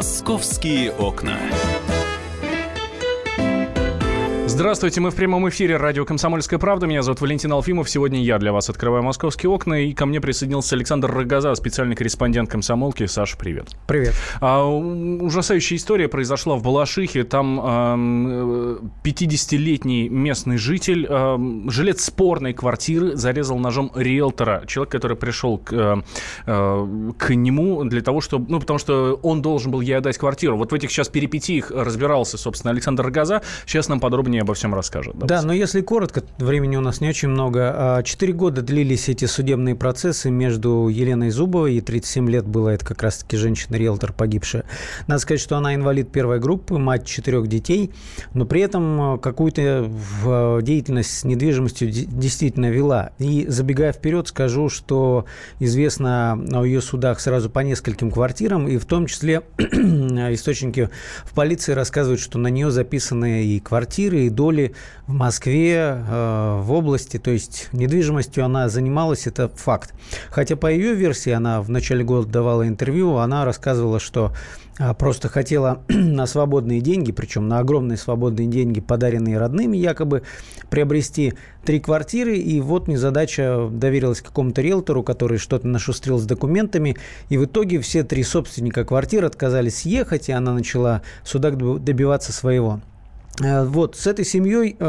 Московские окна. Здравствуйте, мы в прямом эфире радио «Комсомольская правда». Меня зовут Валентин Алфимов. Сегодня я для вас открываю московские окна. И ко мне присоединился Александр Рогоза, специальный корреспондент «Комсомолки». Саша, привет. Привет. А, ужасающая история произошла в Балашихе. Там а, 50-летний местный житель, а, жилец спорной квартиры, зарезал ножом риэлтора. Человек, который пришел к, а, к нему для того, чтобы... Ну, потому что он должен был ей отдать квартиру. Вот в этих сейчас перипетиях разбирался, собственно, Александр Рогоза. Сейчас нам подробнее обо всем расскажет. Да, да но если коротко, времени у нас не очень много. А, четыре года длились эти судебные процессы между Еленой Зубовой, и 37 лет была это как раз-таки женщина-риэлтор погибшая. Надо сказать, что она инвалид первой группы, мать четырех детей, но при этом а, какую-то а, деятельность с недвижимостью действительно вела. И забегая вперед, скажу, что известно о ее судах сразу по нескольким квартирам, и в том числе источники в полиции рассказывают, что на нее записаны и квартиры, и доли в Москве, э, в области, то есть недвижимостью она занималась, это факт. Хотя по ее версии, она в начале года давала интервью, она рассказывала, что а, просто хотела на свободные деньги, причем на огромные свободные деньги, подаренные родными, якобы приобрести три квартиры, и вот незадача доверилась какому-то риэлтору, который что-то нашустрил с документами, и в итоге все три собственника квартир отказались съехать, и она начала в добиваться своего. Э, вот, с этой семьей э,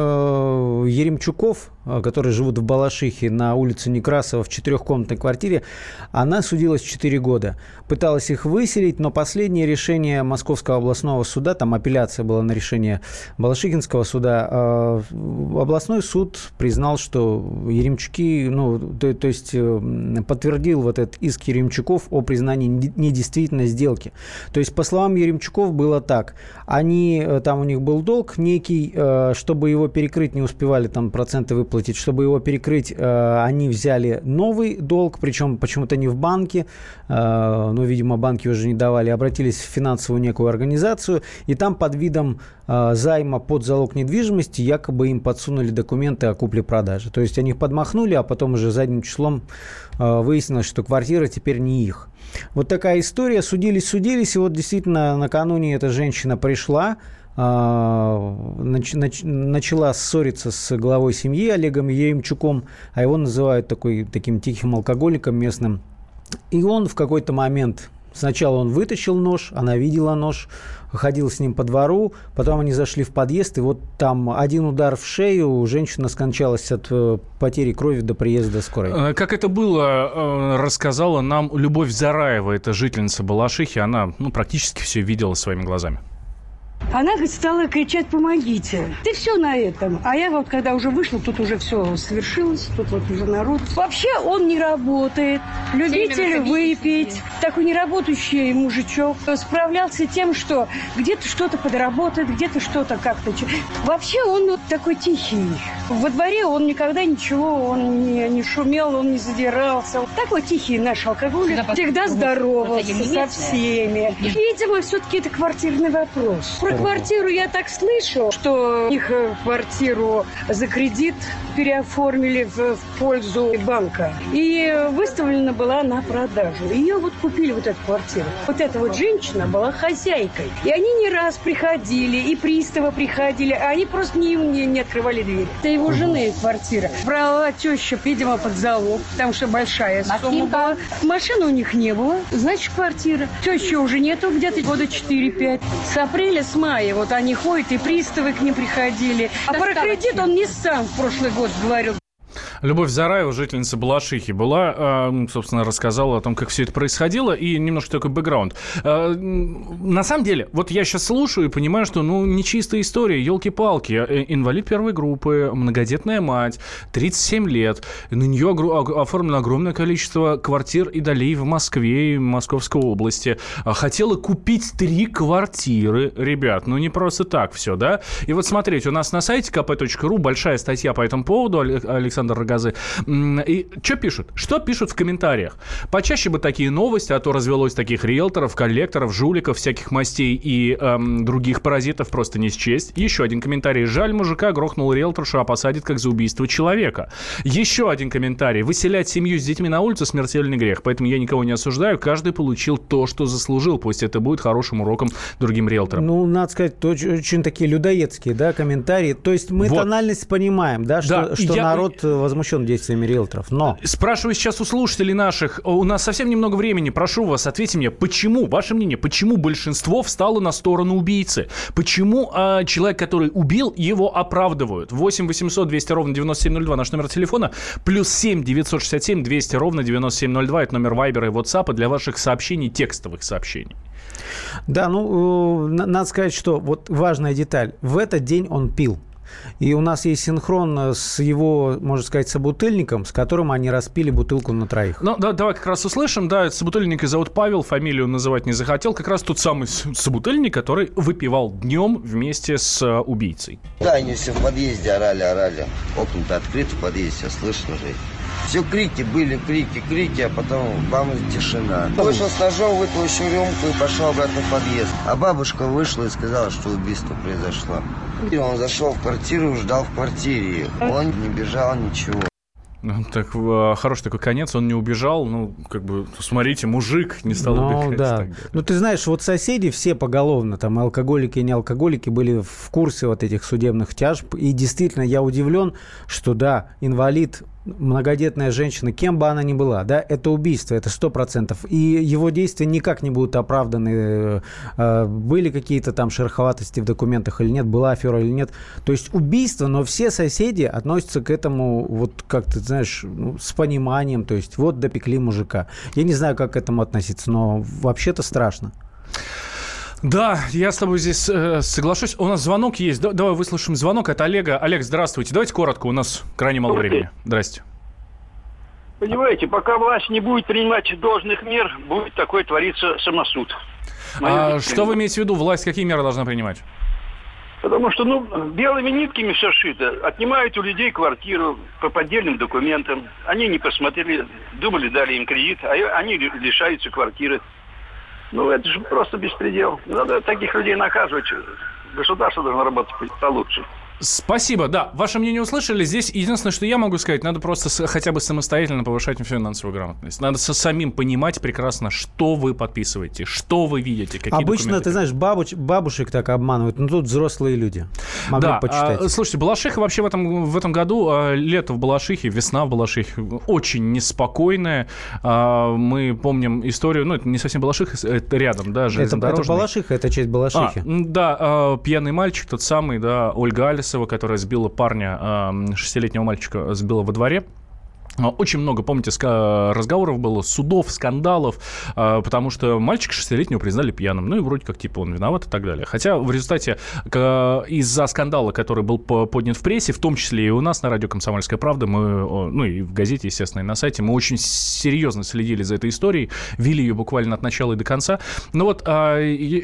Еремчуков, э, которые живут в Балашихе на улице Некрасова в четырехкомнатной квартире, она судилась 4 года. Пыталась их выселить, но последнее решение Московского областного суда, там апелляция была на решение Балашихинского суда, э, областной суд признал, что Еремчуки, ну, то, то есть э, подтвердил вот этот иск Еремчуков о признании недействительной сделки. То есть, по словам Еремчуков, было так. Они, э, там у них был долг, некий, э, чтобы его перекрыть, не успевали там проценты выплатить, чтобы его перекрыть, э, они взяли новый долг, причем почему-то не в банке, э, ну, видимо, банки уже не давали, обратились в финансовую некую организацию, и там под видом займа под залог недвижимости якобы им подсунули документы о купле-продаже. То есть они их подмахнули, а потом уже задним числом выяснилось, что квартира теперь не их. Вот такая история. Судились, судились, и вот действительно накануне эта женщина пришла, нач, нач, начала ссориться с главой семьи Олегом Еремчуком, а его называют такой, таким тихим алкоголиком местным. И он в какой-то момент, сначала он вытащил нож, она видела нож, ходил с ним по двору, потом они зашли в подъезд, и вот там один удар в шею, женщина скончалась от э, потери крови до приезда скорой. Э, как это было, э, рассказала нам Любовь Зараева, это жительница Балашихи, она ну, практически все видела своими глазами. Она стала кричать «помогите». Ты все на этом. А я вот, когда уже вышла, тут уже все совершилось, тут вот уже народ. Вообще он не работает, любитель выпить. Такой неработающий мужичок. Справлялся тем, что где-то что-то подработает, где-то что-то как-то. Вообще он вот такой тихий. Во дворе он никогда ничего, он не, не шумел, он не задирался. Такой тихий наш алкоголик. Всегда здоровался со всеми. Видимо, все-таки это квартирный вопрос про квартиру я так слышу, что их э, квартиру за кредит переоформили в, в пользу банка. И выставлена была на продажу. Ее вот купили, вот эту квартиру. Вот эта вот женщина была хозяйкой. И они не раз приходили, и приставы приходили, а они просто не, не, не открывали дверь. Это его жены квартира. Брала теща, видимо, под залог, потому что большая сумма была. Машины у них не было, значит, квартира. Тещи уже нету где-то года 4-5. С апреля, с мая вот они ходят, и приставы к ним приходили. А про кредит он не сам в прошлый год говорил. Любовь Зараева, жительница Балашихи, была, а, собственно, рассказала о том, как все это происходило, и немножко такой бэкграунд. А, на самом деле, вот я сейчас слушаю и понимаю, что, ну, нечистая история, елки-палки. Э, инвалид первой группы, многодетная мать, 37 лет, на нее оформлено огромное количество квартир и долей в Москве и Московской области. А, хотела купить три квартиры, ребят, ну, не просто так все, да? И вот смотрите, у нас на сайте kp.ru большая статья по этому поводу, Александр противогазы. И что пишут? Что пишут в комментариях? Почаще бы такие новости, а то развелось таких риэлторов, коллекторов, жуликов, всяких мастей и эм, других паразитов просто не счесть. Еще один комментарий. Жаль, мужика грохнул риэлторшу, а посадит как за убийство человека. Еще один комментарий. Выселять семью с детьми на улицу смертельный грех, поэтому я никого не осуждаю. Каждый получил то, что заслужил. Пусть это будет хорошим уроком другим риэлторам. Ну, надо сказать, очень, очень такие людоедские, да, комментарии. То есть мы вот. тональность понимаем, да, что, да, что я... народ возмущен действиями риэлторов, но... Спрашиваю сейчас у слушателей наших, у нас совсем немного времени, прошу вас, ответьте мне, почему, ваше мнение, почему большинство встало на сторону убийцы? Почему э, человек, который убил, его оправдывают? 8 800 200 ровно 9702 наш номер телефона, плюс 7 967 200 ровно 9702, это номер Вайбера и WhatsApp для ваших сообщений, текстовых сообщений. Да, ну, э, надо сказать, что вот важная деталь. В этот день он пил. И у нас есть синхрон с его, можно сказать, собутыльником, с которым они распили бутылку на троих. Ну, да, давай как раз услышим. Да, собутыльника зовут Павел, фамилию называть не захотел. Как раз тот самый собутыльник, который выпивал днем вместе с э, убийцей. Да, они все в подъезде орали, орали. Окна-то открыты в подъезде, слышно же. Все крики были, крики, крики, а потом бам, тишина. Вышел с ножом, еще рюмку и пошел обратно в подъезд. А бабушка вышла и сказала, что убийство произошло. И он зашел в квартиру, ждал в квартире. Он не бежал, ничего. Ну, так а, хороший такой конец, он не убежал, ну, как бы, смотрите, мужик не стал ну, убегать. Да. Ну, ты знаешь, вот соседи все поголовно, там, алкоголики и не алкоголики, были в курсе вот этих судебных тяжб, и действительно, я удивлен, что, да, инвалид многодетная женщина, кем бы она ни была, да, это убийство, это сто процентов. И его действия никак не будут оправданы. Э, были какие-то там шероховатости в документах или нет, была афера или нет. То есть убийство, но все соседи относятся к этому вот как ты знаешь, ну, с пониманием. То есть вот допекли мужика. Я не знаю, как к этому относиться, но вообще-то страшно. Да, я с тобой здесь э, соглашусь. У нас звонок есть. Да, давай выслушаем звонок от Олега. Олег, здравствуйте. Давайте коротко, у нас крайне мало времени. Здрасте. Понимаете, пока власть не будет принимать должных мер, будет такой твориться самосуд. А, что вы имеете в виду? Власть какие меры должна принимать? Потому что, ну, белыми нитками все шито. Отнимают у людей квартиру по поддельным документам. Они не посмотрели, думали, дали им кредит, а они лишаются квартиры. Ну, это же просто беспредел. Надо таких людей наказывать. Государство должно работать получше. Спасибо. Да, ваше мнение услышали. Здесь единственное, что я могу сказать, надо просто хотя бы самостоятельно повышать финансовую грамотность. Надо со самим понимать прекрасно, что вы подписываете, что вы видите, какие Обычно, документы. ты знаешь, бабуч, бабушек так обманывают, но тут взрослые люди. Могли да, почитать. А, слушайте, Балашиха вообще в этом, в этом году, а, лето в Балашихе, весна в Балашихе очень неспокойная. А, мы помним историю, ну, это не совсем Балашиха, это рядом, да, это, это Балашиха, это часть Балашихи. А, да, а, пьяный мальчик, тот самый, да, Ольга Алис Борисова, которая сбила парня, шестилетнего мальчика, сбила во дворе. А, очень много, помните, разговоров было, судов, скандалов, а, потому что мальчика шестилетнего признали пьяным. Ну и вроде как, типа, он виноват и так далее. Хотя в результате из-за скандала, который был поднят в прессе, в том числе и у нас на радио «Комсомольская правда», мы, ну и в газете, естественно, и на сайте, мы очень серьезно следили за этой историей, вели ее буквально от начала и до конца. Но вот а,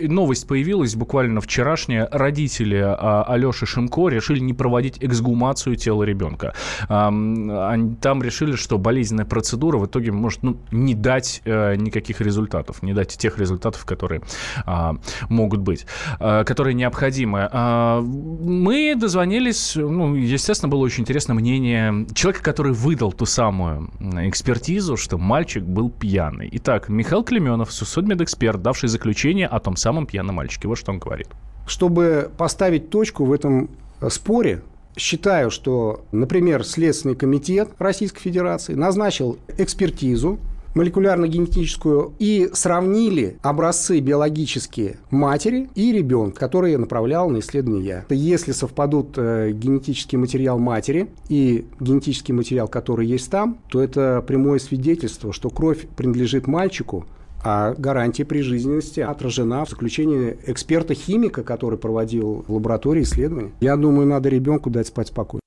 новость появилась буквально вчерашняя. Родители Алеши Шимко решили не проводить эксгумацию тела ребенка. Там решили решили, что болезненная процедура в итоге может ну, не дать э, никаких результатов, не дать тех результатов, которые э, могут быть, э, которые необходимы. Э, мы дозвонились, ну, естественно, было очень интересно мнение человека, который выдал ту самую экспертизу, что мальчик был пьяный. Итак, Михаил Клеменов, судмедэксперт, давший заключение о том самом пьяном мальчике. Вот что он говорит. Чтобы поставить точку в этом споре, считаю, что, например, Следственный комитет Российской Федерации назначил экспертизу молекулярно-генетическую и сравнили образцы биологические матери и ребенка, которые направлял на исследование я. Если совпадут э, генетический материал матери и генетический материал, который есть там, то это прямое свидетельство, что кровь принадлежит мальчику, а гарантия прижизненности отражена в заключении эксперта-химика, который проводил в лаборатории исследования. Я думаю, надо ребенку дать спать спокойно.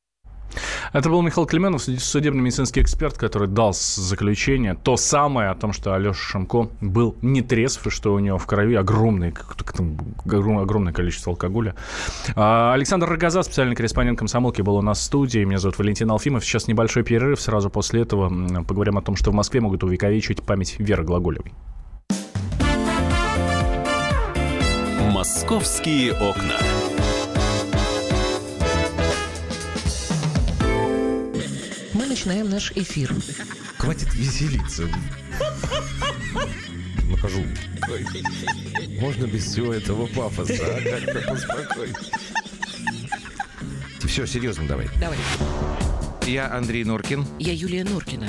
Это был Михаил Клеменов, судебно-медицинский эксперт, который дал заключение, то самое о том, что Алеша Шамко был не трезв, и что у него в крови огромное, огромное количество алкоголя. А, Александр Рогоза, специальный корреспондент комсомолки, был у нас в студии. Меня зовут Валентин Алфимов. Сейчас небольшой перерыв. Сразу после этого поговорим о том, что в Москве могут увековечить память Веры Глаголевой. «Московские окна». Мы начинаем наш эфир. Хватит веселиться. Нахожу. Можно без всего этого пафоса, а? Как-то поспокойнее. Все, серьезно давай. Давай. Я Андрей Норкин. Я Юлия Норкина.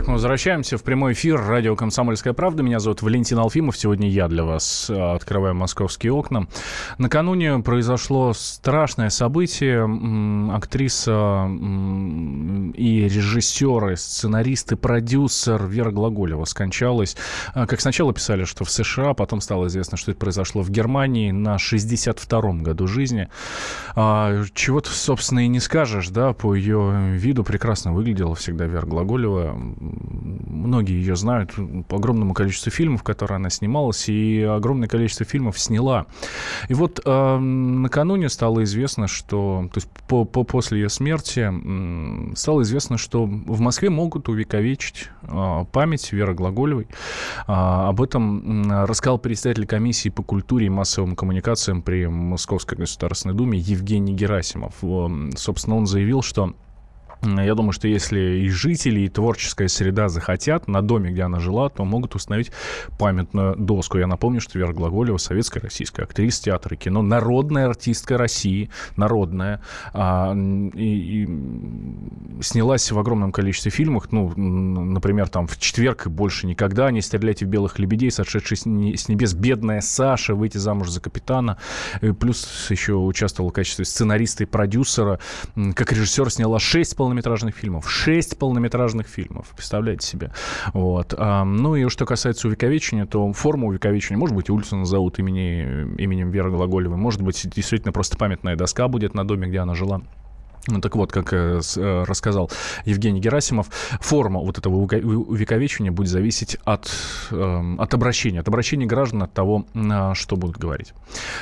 Так, мы возвращаемся в прямой эфир радио «Комсомольская правда». Меня зовут Валентин Алфимов. Сегодня я для вас э, открываю московские окна. Накануне произошло страшное событие. Актриса и режиссеры, сценарист и продюсер Вера Глаголева скончалась. Э, как сначала писали, что в США, потом стало известно, что это произошло в Германии на 62-м году жизни. А, чего-то, собственно, и не скажешь, да, по ее виду прекрасно выглядела всегда Вера Глаголева многие ее знают по огромному количеству фильмов, которые она снималась, и огромное количество фильмов сняла. И вот э, накануне стало известно, что, то есть по, по, после ее смерти э, стало известно, что в Москве могут увековечить э, память Веры Глаголевой. Э, об этом э, рассказал председатель комиссии по культуре и массовым коммуникациям при Московской Государственной Думе Евгений Герасимов. Э, собственно, он заявил, что я думаю, что если и жители, и творческая среда захотят, на доме, где она жила, то могут установить памятную доску. Я напомню, что Вера Глаголева, советская российская актриса театра и кино, народная артистка России, народная, а, и, и снялась в огромном количестве фильмов. Ну, например, там «В четверг» и «Больше никогда», «Не стреляйте в белых лебедей», «Сошедший с небес», «Бедная Саша», «Выйти замуж за капитана». И плюс еще участвовала в качестве сценариста и продюсера. Как режиссер сняла шесть полнометражных фильмов. Шесть полнометражных фильмов. Представляете себе. Вот. Ну и что касается увековечения, то форма увековечения, может быть, улицу назовут имени, именем Веры Глаголевой, может быть, действительно просто памятная доска будет на доме, где она жила. Ну, так вот, как э, э, рассказал Евгений Герасимов, форма вот этого увековечения будет зависеть от, э, от обращения, от обращения граждан, от того, э, что будут говорить,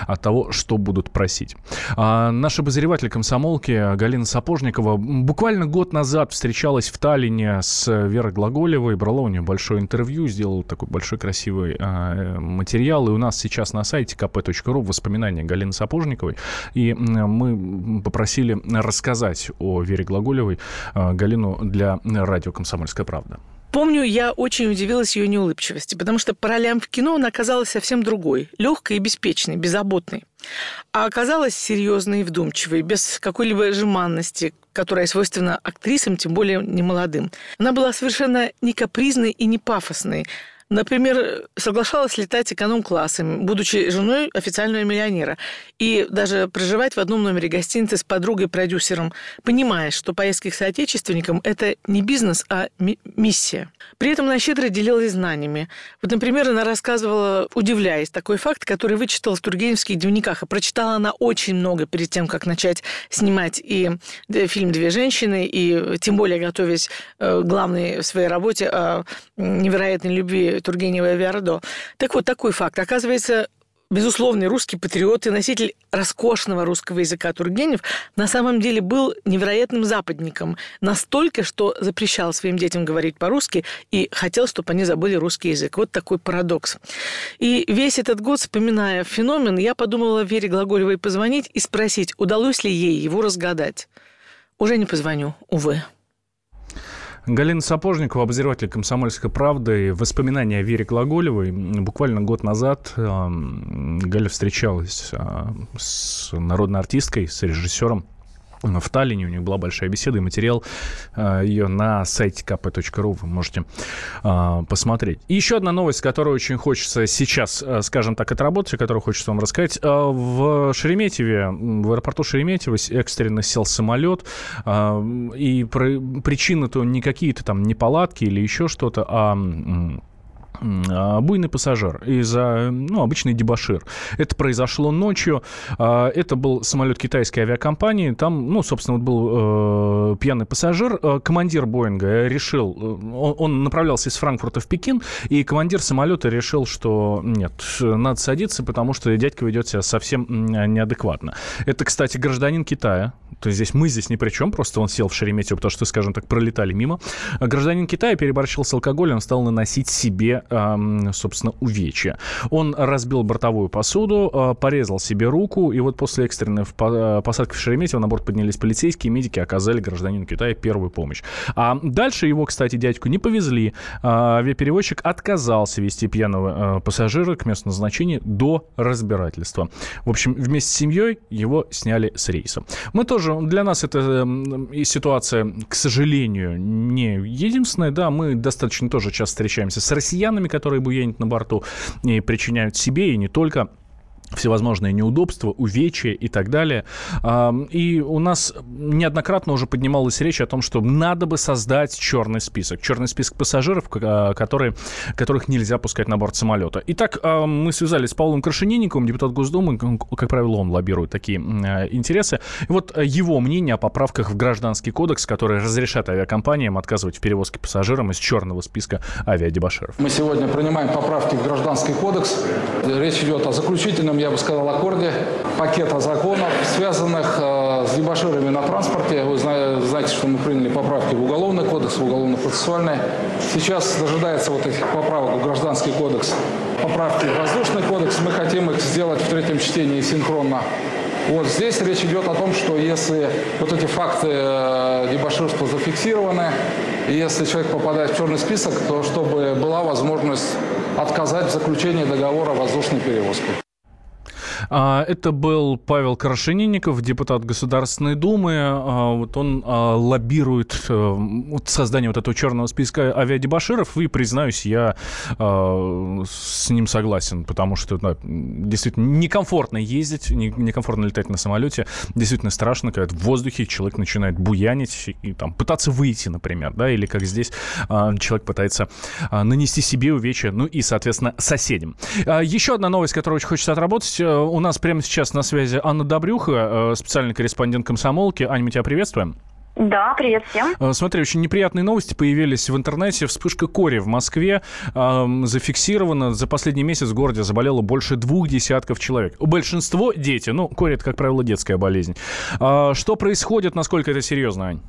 от того, что будут просить. А наш обозреватель комсомолки Галина Сапожникова буквально год назад встречалась в Таллине с Верой Глаголевой, брала у нее большое интервью, сделала такой большой красивый э, материал, и у нас сейчас на сайте kp.ru воспоминания Галины Сапожниковой, и мы попросили рассказать рассказать о Вере Глаголевой э, Галину для радио «Комсомольская правда». Помню, я очень удивилась ее неулыбчивости, потому что по ролям в кино она оказалась совсем другой, легкой и беспечной, беззаботной. А оказалась серьезной и вдумчивой, без какой-либо жеманности, которая свойственна актрисам, тем более немолодым. Она была совершенно не капризной и не пафосной, Например, соглашалась летать эконом-классом, будучи женой официального миллионера, и даже проживать в одном номере гостиницы с подругой-продюсером, понимая, что поездки к соотечественникам – это не бизнес, а ми- миссия. При этом она щедро делилась знаниями. Вот, например, она рассказывала, удивляясь, такой факт, который вычитала в Тургеневских дневниках, и прочитала она очень много перед тем, как начать снимать и фильм «Две женщины», и тем более готовясь э, главной в своей работе о невероятной любви Тургенева Виардо. Так вот, такой факт. Оказывается, безусловный русский патриот и носитель роскошного русского языка Тургенев на самом деле был невероятным западником. Настолько, что запрещал своим детям говорить по-русски и хотел, чтобы они забыли русский язык. Вот такой парадокс. И весь этот год, вспоминая феномен, я подумала Вере Глаголевой позвонить и спросить, удалось ли ей его разгадать. Уже не позвоню, увы. Галина Сапожникова, обозреватель «Комсомольской правды». Воспоминания о Вере Глаголевой. Буквально год назад э, Галя встречалась э, с народной артисткой, с режиссером в Таллине. У них была большая беседа и материал э, ее на сайте kp.ru вы можете э, посмотреть. И еще одна новость, которую очень хочется сейчас, э, скажем так, отработать, о которой хочется вам рассказать. Э, в Шереметьеве, в аэропорту Шереметьево экстренно сел самолет, э, и причины-то не какие-то там неполадки или еще что-то, а а, буйный пассажир из-за, ну, обычный дебашир. Это произошло ночью. А, это был самолет китайской авиакомпании. Там, ну, собственно, вот был э, пьяный пассажир. Э, командир Боинга решил, э, он, он направлялся из Франкфурта в Пекин, и командир самолета решил, что нет, надо садиться, потому что дядька ведет себя совсем неадекватно. Это, кстати, гражданин Китая. То есть здесь мы здесь ни при чем, просто он сел в Шереметьево, потому что, скажем так, пролетали мимо. Гражданин Китая переборщил с алкоголем, стал наносить себе собственно, увечья. Он разбил бортовую посуду, а, порезал себе руку, и вот после экстренной э, посадки в Шереметьево на борт поднялись полицейские, медики оказали гражданину Китая первую помощь. А дальше его, кстати, дядьку не повезли. А, авиаперевозчик отказался вести пьяного пассажира к месту назначения до разбирательства. В общем, вместе с семьей его сняли с рейса. Мы тоже, для нас эта ситуация, к сожалению, не единственная, да, мы достаточно тоже часто встречаемся с россиянами, россиянами, которые буянят на борту и причиняют себе и не только всевозможные неудобства, увечья и так далее. И у нас неоднократно уже поднималась речь о том, что надо бы создать черный список. Черный список пассажиров, а, которые, которых нельзя пускать на борт самолета. Итак, мы связались с Павлом Крашенинниковым, депутат Госдумы. Как правило, он лоббирует такие а, интересы. И вот его мнение о поправках в Гражданский кодекс, которые разрешат авиакомпаниям отказывать в перевозке пассажирам из черного списка авиадебаширов. Мы сегодня принимаем поправки в Гражданский кодекс. Речь идет о заключительном я бы сказал, аккорде пакета законов, связанных э, с дебаширами на транспорте. Вы знаете, что мы приняли поправки в Уголовный кодекс, в Уголовно-процессуальный. Сейчас дожидается вот этих поправок в Гражданский кодекс, поправки в Воздушный кодекс. Мы хотим их сделать в третьем чтении синхронно. Вот здесь речь идет о том, что если вот эти факты э, дебоширства зафиксированы, и если человек попадает в черный список, то чтобы была возможность отказать в заключении договора о воздушной перевозке. А, это был Павел Крашенинников, депутат Государственной Думы. А, вот он а, лоббирует э, создание вот этого черного списка авиадебаширов. И, признаюсь, я с ним согласен, потому что действительно некомфортно ездить, некомфортно летать на самолете. Действительно страшно, когда в воздухе человек начинает буянить и там пытаться выйти, например, да, или как здесь человек пытается нанести себе увечья, ну и, соответственно, соседям. Еще одна новость, которую очень хочется отработать э, у нас прямо сейчас на связи Анна Добрюха, э, специальный корреспондент комсомолки. Аня, мы тебя приветствуем. Да, привет всем. Э, смотри, очень неприятные новости появились в интернете. Вспышка кори в Москве э, зафиксирована. За последний месяц в городе заболело больше двух десятков человек. Большинство дети. Ну, кори это, как правило, детская болезнь. Э, что происходит, насколько это серьезно, Ань?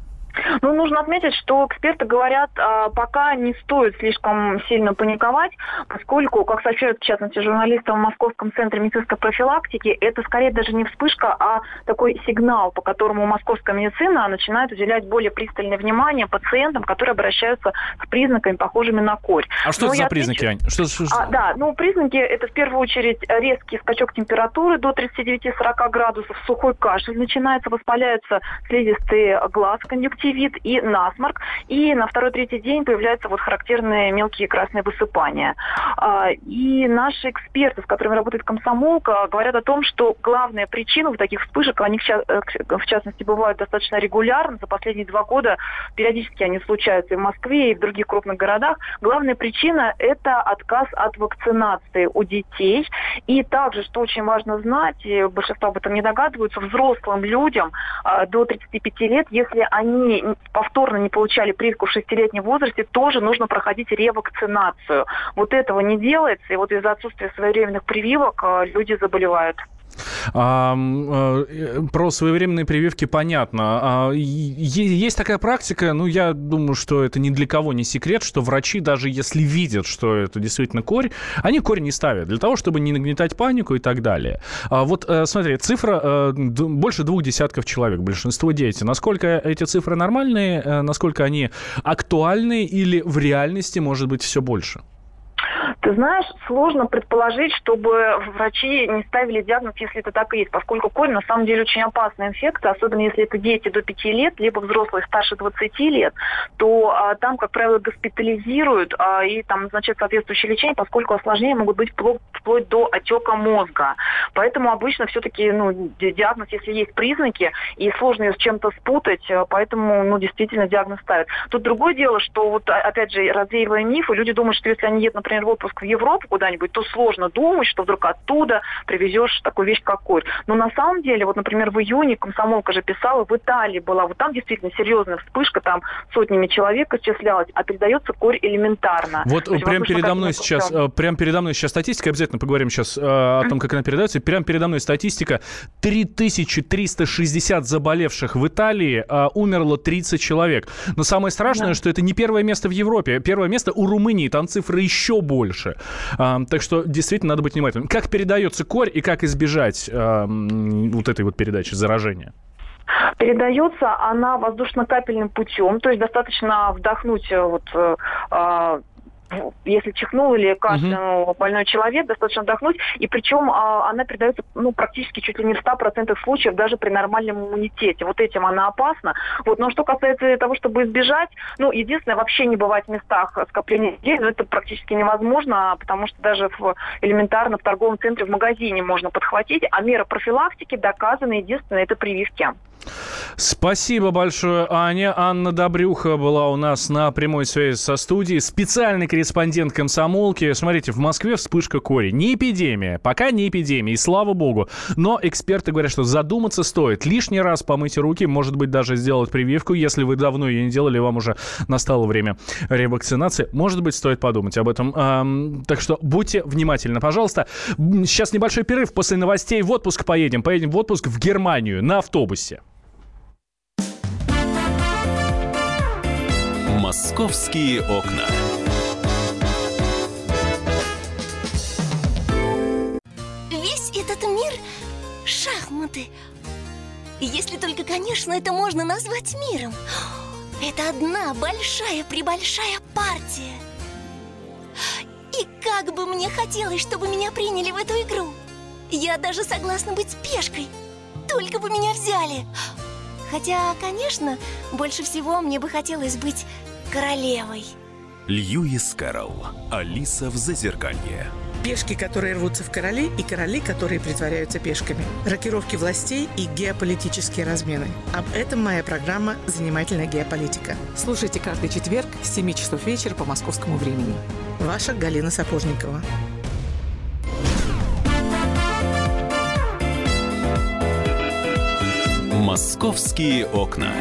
Ну, нужно отметить, что эксперты говорят, а, пока не стоит слишком сильно паниковать, поскольку, как сообщают, в частности, журналисты в Московском центре медицинской профилактики, это скорее даже не вспышка, а такой сигнал, по которому московская медицина начинает уделять более пристальное внимание пациентам, которые обращаются с признаками, похожими на корь. А что Но это за признаки, Ань? Что, что, что? А, да, ну, признаки – это в первую очередь резкий скачок температуры до 39-40 градусов, сухой кашель начинается, воспаляются слизистые глаз, конъюнктивит и насморк. И на второй-третий день появляются вот характерные мелкие красные высыпания. А, и наши эксперты, с которыми работает комсомолка, говорят о том, что главная причина вот таких вспышек, они э, в частности бывают достаточно регулярно, за последние два года периодически они случаются и в Москве, и в других крупных городах. Главная причина – это отказ от вакцинации у детей. И также, что очень важно знать, и большинство об этом не догадываются, взрослым людям а, до 35 лет, если они повторно не получали прививку в шестилетнем возрасте, тоже нужно проходить ревакцинацию. Вот этого не делается, и вот из-за отсутствия своевременных прививок э, люди заболевают. А, про своевременные прививки понятно. А, есть такая практика, ну, я думаю, что это ни для кого не секрет, что врачи, даже если видят, что это действительно корь, они корь не ставят для того, чтобы не нагнетать панику и так далее. А вот э, смотри, цифра больше двух десятков человек, большинство дети. Насколько эти цифры нормальные, насколько они актуальны или в реальности может быть все больше? Ты знаешь, сложно предположить, чтобы врачи не ставили диагноз, если это так и есть, поскольку корь на самом деле очень опасная инфекция, особенно если это дети до 5 лет, либо взрослые старше 20 лет, то а, там, как правило, госпитализируют а, и там назначают соответствующее лечение, поскольку осложнения могут быть вплоть, вплоть до отека мозга. Поэтому обычно все-таки ну, диагноз, если есть признаки, и сложно ее с чем-то спутать, э, поэтому ну, действительно диагноз ставят. Тут другое дело, что вот а, опять же, развеивая мифы, люди думают, что если они едут, например, в отпуск в Европу куда-нибудь, то сложно думать, что вдруг оттуда привезешь такую вещь, как корь. Но на самом деле, вот, например, в июне комсомолка же писала, в Италии была, вот там действительно серьезная вспышка, там сотнями человек исчислялась, а передается корь элементарно. Вот прямо передо мной сейчас, э, прям передо мной сейчас статистика, обязательно поговорим сейчас э, о том, как она передается. Прямо передо мной статистика. 3360 заболевших в Италии, а умерло 30 человек. Но самое страшное, да. что это не первое место в Европе. Первое место у Румынии, там цифры еще больше. А, так что действительно надо быть внимательным. Как передается корь и как избежать а, вот этой вот передачи заражения? Передается она воздушно-капельным путем, то есть достаточно вдохнуть э, вот, э, если чихнул или кашлянул угу. больной человек, достаточно вдохнуть. И причем а, она передается ну, практически чуть ли не в 100% случаев даже при нормальном иммунитете. Вот этим она опасна. Вот. Но что касается того, чтобы избежать, ну, единственное, вообще не бывать в местах скопления людей, но это практически невозможно, потому что даже в, элементарно в торговом центре, в магазине можно подхватить, а мера профилактики доказана, единственное, это прививки. Спасибо большое, Аня. Анна Добрюха была у нас на прямой связи со студией. Специальный корреспондент комсомолки. Смотрите, в Москве вспышка кори. Не эпидемия. Пока не эпидемия, и слава богу. Но эксперты говорят, что задуматься стоит. Лишний раз помыть руки, может быть, даже сделать прививку. Если вы давно ее не делали, вам уже настало время ревакцинации. Может быть, стоит подумать об этом. Эм, так что будьте внимательны, пожалуйста. Сейчас небольшой перерыв. После новостей в отпуск поедем. Поедем в отпуск в Германию на автобусе. Московские окна. Весь этот мир — шахматы. Если только, конечно, это можно назвать миром. Это одна большая-пребольшая партия. И как бы мне хотелось, чтобы меня приняли в эту игру. Я даже согласна быть пешкой. Только бы меня взяли. Хотя, конечно, больше всего мне бы хотелось быть королевой. Льюис Кэрролл. Алиса в Зазеркалье. Пешки, которые рвутся в короли, и короли, которые притворяются пешками. Рокировки властей и геополитические размены. Об этом моя программа «Занимательная геополитика». Слушайте каждый четверг с 7 часов вечера по московскому времени. Ваша Галина Сапожникова. «Московские окна».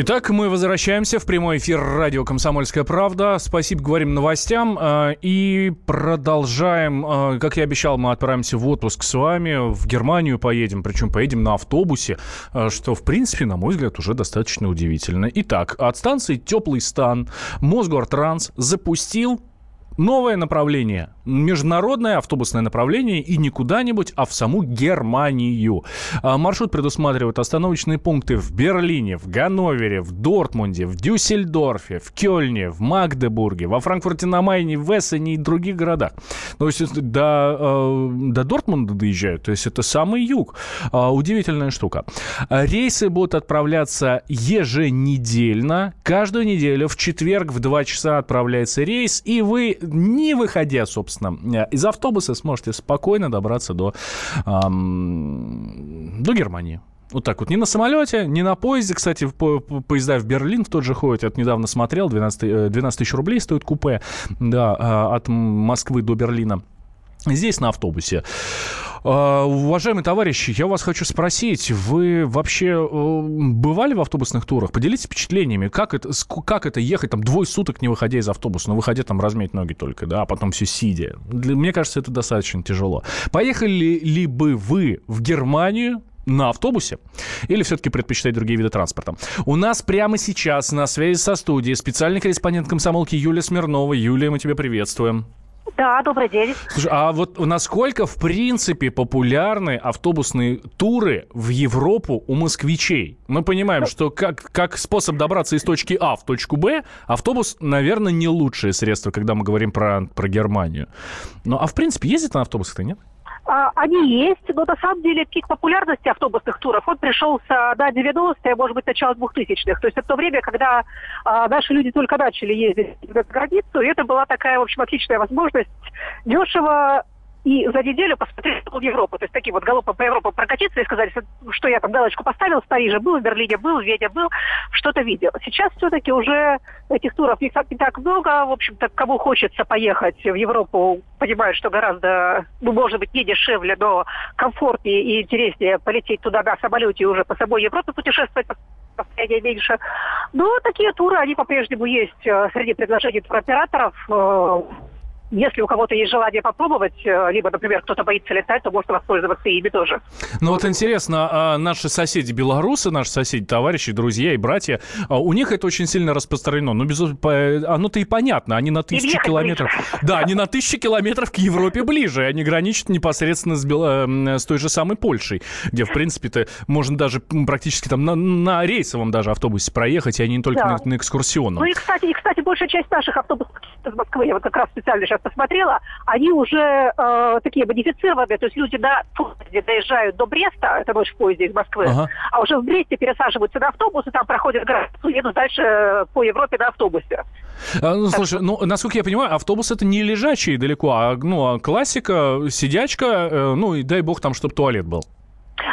Итак, мы возвращаемся в прямой эфир радио «Комсомольская правда». Спасибо, говорим новостям. Э, и продолжаем. Э, как я обещал, мы отправимся в отпуск с вами. В Германию поедем, причем поедем на автобусе, э, что, в принципе, на мой взгляд, уже достаточно удивительно. Итак, от станции «Теплый стан» Мосгортранс запустил новое направление, международное автобусное направление и не куда-нибудь, а в саму Германию. А, маршрут предусматривает остановочные пункты в Берлине, в Ганновере, в Дортмунде, в Дюссельдорфе, в Кёльне, в Магдебурге, во Франкфурте на Майне, в Эссене и других городах. Ну, то есть до, э, до Дортмунда доезжают, то есть это самый юг. А, удивительная штука. Рейсы будут отправляться еженедельно. Каждую неделю в четверг в 2 часа отправляется рейс, и вы не выходя, собственно, из автобуса, сможете спокойно добраться до, эм, до Германии. Вот так вот. Не на самолете, не на поезде. Кстати, по, по, поезда в Берлин в тот же ходят. Я недавно смотрел. 12, 12 э, тысяч рублей стоит купе. Да, а, от Москвы до Берлина. Здесь на автобусе. А, уважаемые товарищи, я вас хочу спросить, вы вообще э, бывали в автобусных турах? Поделитесь впечатлениями, как это, как это ехать там двое суток, не выходя из автобуса, но выходя там размять ноги только, да, а потом все сидя. Для, мне кажется, это достаточно тяжело. Поехали ли бы вы в Германию на автобусе или все-таки предпочитать другие виды транспорта. У нас прямо сейчас на связи со студией специальный корреспондент комсомолки Юлия Смирнова. Юлия, мы тебя приветствуем. Да, добрый день. Слушай, а вот насколько, в принципе, популярны автобусные туры в Европу у москвичей? Мы понимаем, что как, как способ добраться из точки А в точку Б, автобус, наверное, не лучшее средство, когда мы говорим про, про Германию. Ну, а в принципе, ездит на автобусах-то, нет? А, они есть, но на самом деле пик популярности автобусных туров, он пришелся на 90-е, может быть, начало 2000-х. То есть это то время, когда а, наши люди только начали ездить за границу, и это была такая, в общем, отличная возможность дешево и за неделю посмотреть в Европу. То есть таким вот галопом по Европе прокатиться и сказать, что я там галочку поставил в Париже, был в Берлине, был в Вене, был, что-то видел. Сейчас все-таки уже этих туров не так, не так много. В общем-то, кому хочется поехать в Европу, понимают, что гораздо, ну, может быть, не дешевле, но комфортнее и интереснее полететь туда на самолете и уже по собой Европе путешествовать, расстояние меньше. Но такие туры, они по-прежнему есть э, среди предложений туроператоров. Если у кого-то есть желание попробовать, э, либо, например, кто-то боится летать, то может воспользоваться ими тоже. Ну вот интересно, а наши соседи белорусы, наши соседи, товарищи, друзья и братья, а у них это очень сильно распространено. Ну, без... оно-то и понятно, они на тысячи километров... Ближе. Да, они на тысячи километров к Европе ближе, они граничат непосредственно с, Бел... С той же самой Польшей, где, в принципе-то, можно даже практически там на, на рейсовом даже автобусе проехать, они не только да. на, на экскурсионном. Ну и, кстати, и, кстати, большая часть наших автобусов из Москвы, я вот как раз специально сейчас посмотрела, они уже э, такие модифицированные, то есть люди на поезде доезжают до Бреста, это ночь в поезде из Москвы, ага. а уже в Бресте пересаживаются на автобус, и там проходят границу, едут дальше по Европе на автобусе. А, ну, слушай, ну, насколько я понимаю, автобус это не лежачий далеко, а, ну, а классика, сидячка, э, ну, и дай бог там, чтобы туалет был.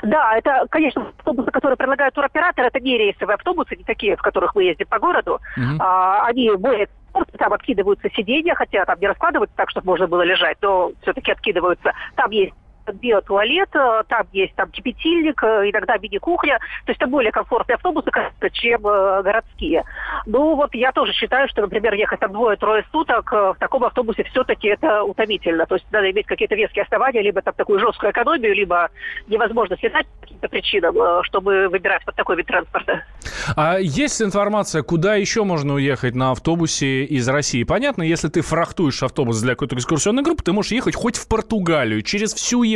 Да, это, конечно, автобусы, которые предлагают туроператор, это не рейсовые автобусы, не такие, в которых мы ездим по городу. Uh-huh. А, они более там откидываются сиденья, хотя там не раскладываются так, чтобы можно было лежать, но все-таки откидываются. Там есть биотуалет, э, там есть там кипятильник, э, иногда мини-кухня. То есть это более комфортные автобусы, чем э, городские. Ну вот я тоже считаю, что, например, ехать там двое-трое суток в таком автобусе все-таки это утомительно. То есть надо иметь какие-то веские основания, либо там такую жесткую экономию, либо невозможность летать по каким-то причинам, чтобы выбирать вот такой вид транспорта. А есть информация, куда еще можно уехать на автобусе из России? Понятно, если ты фрахтуешь автобус для какой-то экскурсионной группы, ты можешь ехать хоть в Португалию, через всю Европу.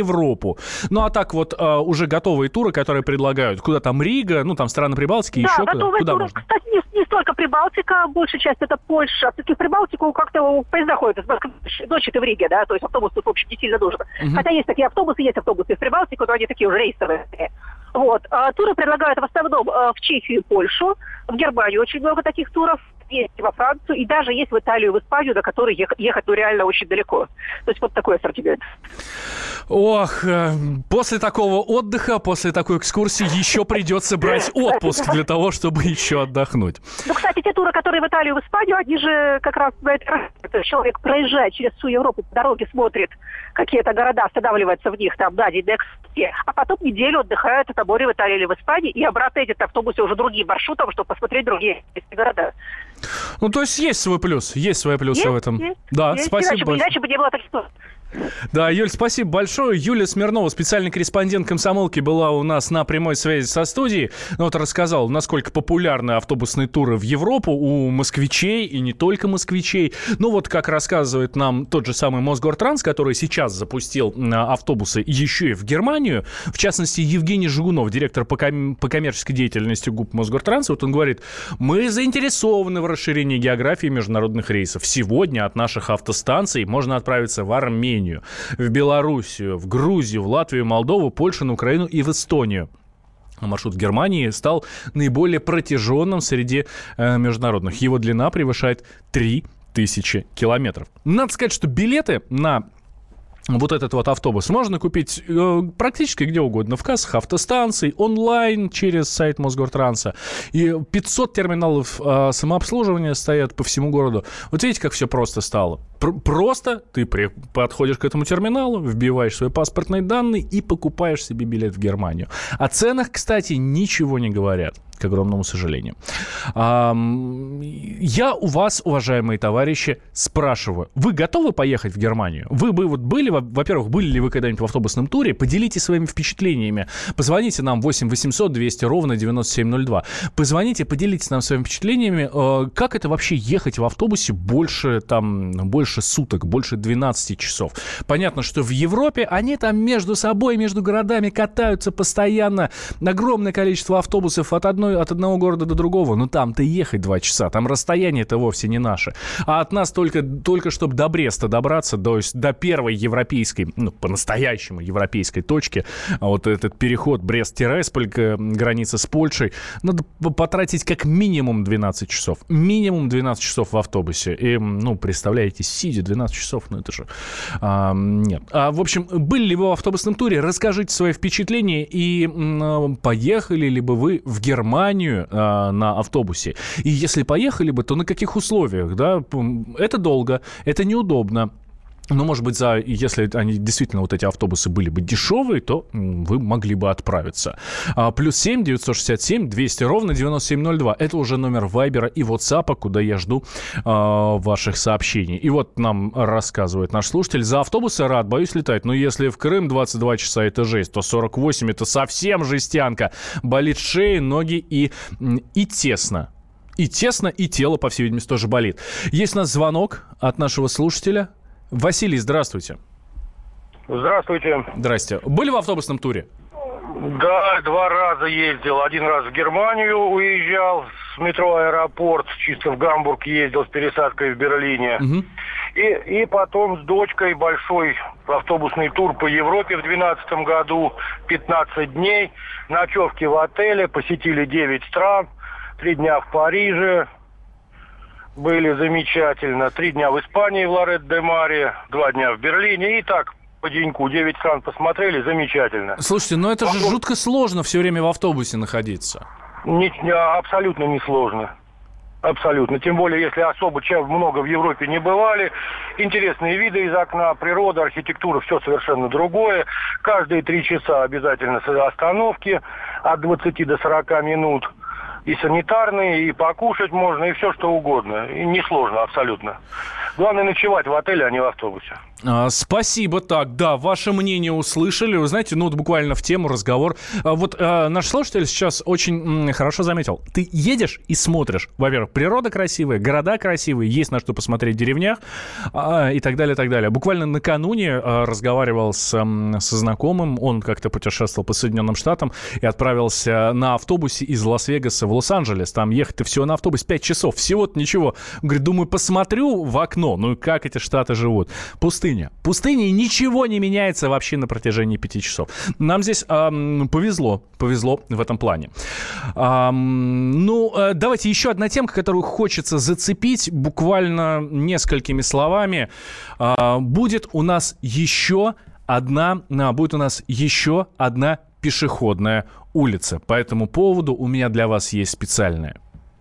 Ну, а так вот э, уже готовые туры, которые предлагают, куда там Рига, ну, там страны Прибалтики, да, еще куда? Куда туры, можно? Кстати, не, не столько Прибалтика, большая часть это Польша. Все-таки в Прибалтику как-то поезда ходят из Москвы, ночи ты в Риге, да, то есть автобус тут, в общем, не сильно нужен. Угу. Хотя есть такие автобусы, есть автобусы из Прибалтики, но они такие уже рейсовые. Вот. А туры предлагают в основном э, в Чехию и Польшу. В Германии очень много таких туров есть во Францию, и даже есть в Италию, в Испанию, до которой ехать, ехать ну, реально очень далеко. То есть вот такой ассортимент. Ох, э, после такого отдыха, после такой экскурсии еще придется брать отпуск для того, чтобы еще отдохнуть. Ну, кстати, те туры, которые в Италию, в Испанию, они же как раз это человек проезжает через всю Европу по дороге, смотрит какие-то города, останавливается в них там, да, день а потом неделю отдыхает на море в Италии или в Испании, и обратно едет автобусе уже другим маршрутом, чтобы посмотреть другие города. Ну, то есть есть свой плюс, есть свои плюсы есть, в этом. Есть, да, есть. спасибо иначе, большое. Иначе бы не было таких да, Юль, спасибо большое. Юлия Смирнова, специальный корреспондент комсомолки, была у нас на прямой связи со студией. Ну, вот рассказал, насколько популярны автобусные туры в Европу у москвичей и не только москвичей. Ну, вот как рассказывает нам тот же самый Мосгортранс, который сейчас запустил автобусы еще и в Германию. В частности, Евгений Жигунов, директор по, ком- по коммерческой деятельности ГУП Мосгортранса, вот он говорит, мы заинтересованы в расширении географии международных рейсов. Сегодня от наших автостанций можно отправиться в Армению, Армению, в Белоруссию, в Грузию, в Латвию, Молдову, Польшу, на Украину и в Эстонию. Маршрут Германии стал наиболее протяженным среди э, международных. Его длина превышает 3000 километров. Надо сказать, что билеты на вот этот вот автобус можно купить э, практически где угодно. В кассах автостанций, онлайн через сайт Мосгортранса. И 500 терминалов э, самообслуживания стоят по всему городу. Вот видите, как все просто стало. Пр- просто ты при- подходишь к этому терминалу, вбиваешь свои паспортные данные и покупаешь себе билет в Германию. О ценах, кстати, ничего не говорят. К огромному сожалению. Я у вас, уважаемые товарищи, спрашиваю, вы готовы поехать в Германию? Вы бы вот были, во-первых, были ли вы когда-нибудь в автобусном туре? Поделитесь своими впечатлениями. Позвоните нам 8 800 200 ровно 9702. Позвоните, поделитесь нам своими впечатлениями. Э, как это вообще ехать в автобусе больше, там, больше суток, больше 12 часов? Понятно, что в Европе они там между собой, между городами катаются постоянно. Огромное количество автобусов от, одной, от одного города до другого. Но там-то ехать 2 часа. Там расстояние-то вовсе не наше. А от нас только, только чтобы до Бреста добраться, то есть до первой европейской, ну, по-настоящему европейской точки, а вот этот переход Брест-Тиресполь, граница с Польшей, надо потратить как минимум 12 часов. Минимум 12 часов в автобусе. И, ну, представляете, сидя 12 часов, ну это же... А, нет. А, в общем, были ли вы в автобусном туре? Расскажите свои впечатления и м, поехали ли бы вы в Германию а, на автобусе? И если поехали бы, то на каких условиях? Да? Это долго, это неудобно. Ну, может быть, за, если они действительно вот эти автобусы были бы дешевые, то вы могли бы отправиться. А, плюс 7 967 200 ровно 9702. Это уже номер Вайбера и WhatsApp, куда я жду а, ваших сообщений. И вот нам рассказывает наш слушатель. За автобусы рад, боюсь летать. Но если в Крым 22 часа это жесть, то 48 это совсем жестянка. Болит шея, ноги и, и тесно. И тесно, и тело, по всей видимости, тоже болит. Есть у нас звонок от нашего слушателя. Василий, здравствуйте. Здравствуйте. Здрасте. Были в автобусном туре? Да, два раза ездил. Один раз в Германию уезжал с метро «Аэропорт», чисто в Гамбург ездил с пересадкой в Берлине. Угу. И, и потом с дочкой большой автобусный тур по Европе в 2012 году, 15 дней, ночевки в отеле, посетили 9 стран, три дня в Париже, были замечательно. Три дня в Испании, в Лорет-де-Маре, два дня в Берлине. И так по деньку 9 стран посмотрели, замечательно. Слушайте, но это же жутко сложно все время в автобусе находиться. Не, абсолютно не сложно. Абсолютно. Тем более, если особо чем много в Европе не бывали. Интересные виды из окна, природа, архитектура, все совершенно другое. Каждые три часа обязательно остановки от 20 до 40 минут и санитарные, и покушать можно, и все что угодно. И несложно абсолютно. Главное ночевать в отеле, а не в автобусе. А, спасибо. Так, да, ваше мнение услышали. Вы знаете, ну вот буквально в тему разговор. А, вот а, наш слушатель сейчас очень хорошо заметил. Ты едешь и смотришь. Во-первых, природа красивая, города красивые, есть на что посмотреть в деревнях а, и так далее, и так далее. Буквально накануне разговаривал с, со знакомым. Он как-то путешествовал по Соединенным Штатам и отправился на автобусе из Лас-Вегаса в Лос-Анджелес. Там ехать-то всего на автобус 5 часов. Всего-то ничего. Говорит, думаю, посмотрю в окно. Ну, как эти штаты живут. Пустыня. Пустыня, и ничего не меняется вообще на протяжении пяти часов. Нам здесь эм, повезло, повезло в этом плане. Эм, ну, э, давайте еще одна тема, которую хочется зацепить буквально несколькими словами. Э, будет у нас еще одна, э, будет у нас еще одна пешеходная улица. По этому поводу у меня для вас есть специальная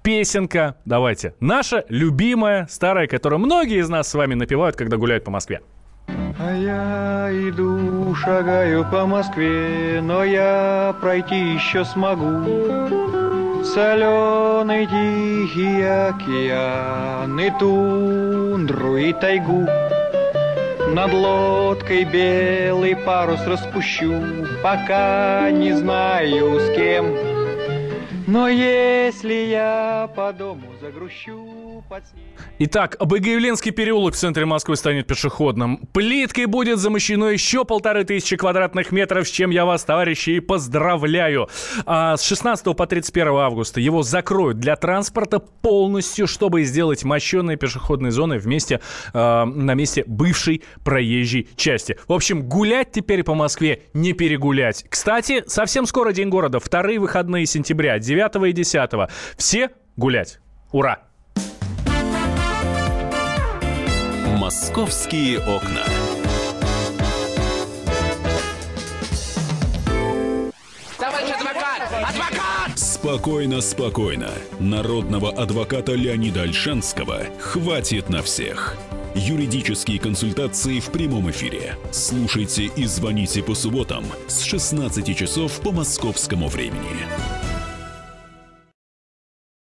песенка. Давайте. Наша любимая, старая, которую многие из нас с вами напевают, когда гуляют по Москве. А я иду, шагаю по Москве, но я пройти еще смогу. Соленый тихий океан и тундру и тайгу. Над лодкой белый парус распущу, пока не знаю с кем. Но если я по дому загрущу под. Итак, Богоявленский переулок в центре Москвы станет пешеходным. Плиткой будет замощено еще полторы тысячи квадратных метров, с чем я вас, товарищи, и поздравляю. А с 16 по 31 августа его закроют для транспорта полностью, чтобы сделать мощенные пешеходные зоны вместе, э, на месте бывшей проезжей части. В общем, гулять теперь по Москве не перегулять. Кстати, совсем скоро День города, вторые выходные сентября, 9 и 10. Все гулять. Ура! Московские окна. Товарищ адвокат! Адвокат! Спокойно, спокойно. Народного адвоката Леонида Альшанского хватит на всех. Юридические консультации в прямом эфире. Слушайте и звоните по субботам с 16 часов по московскому времени.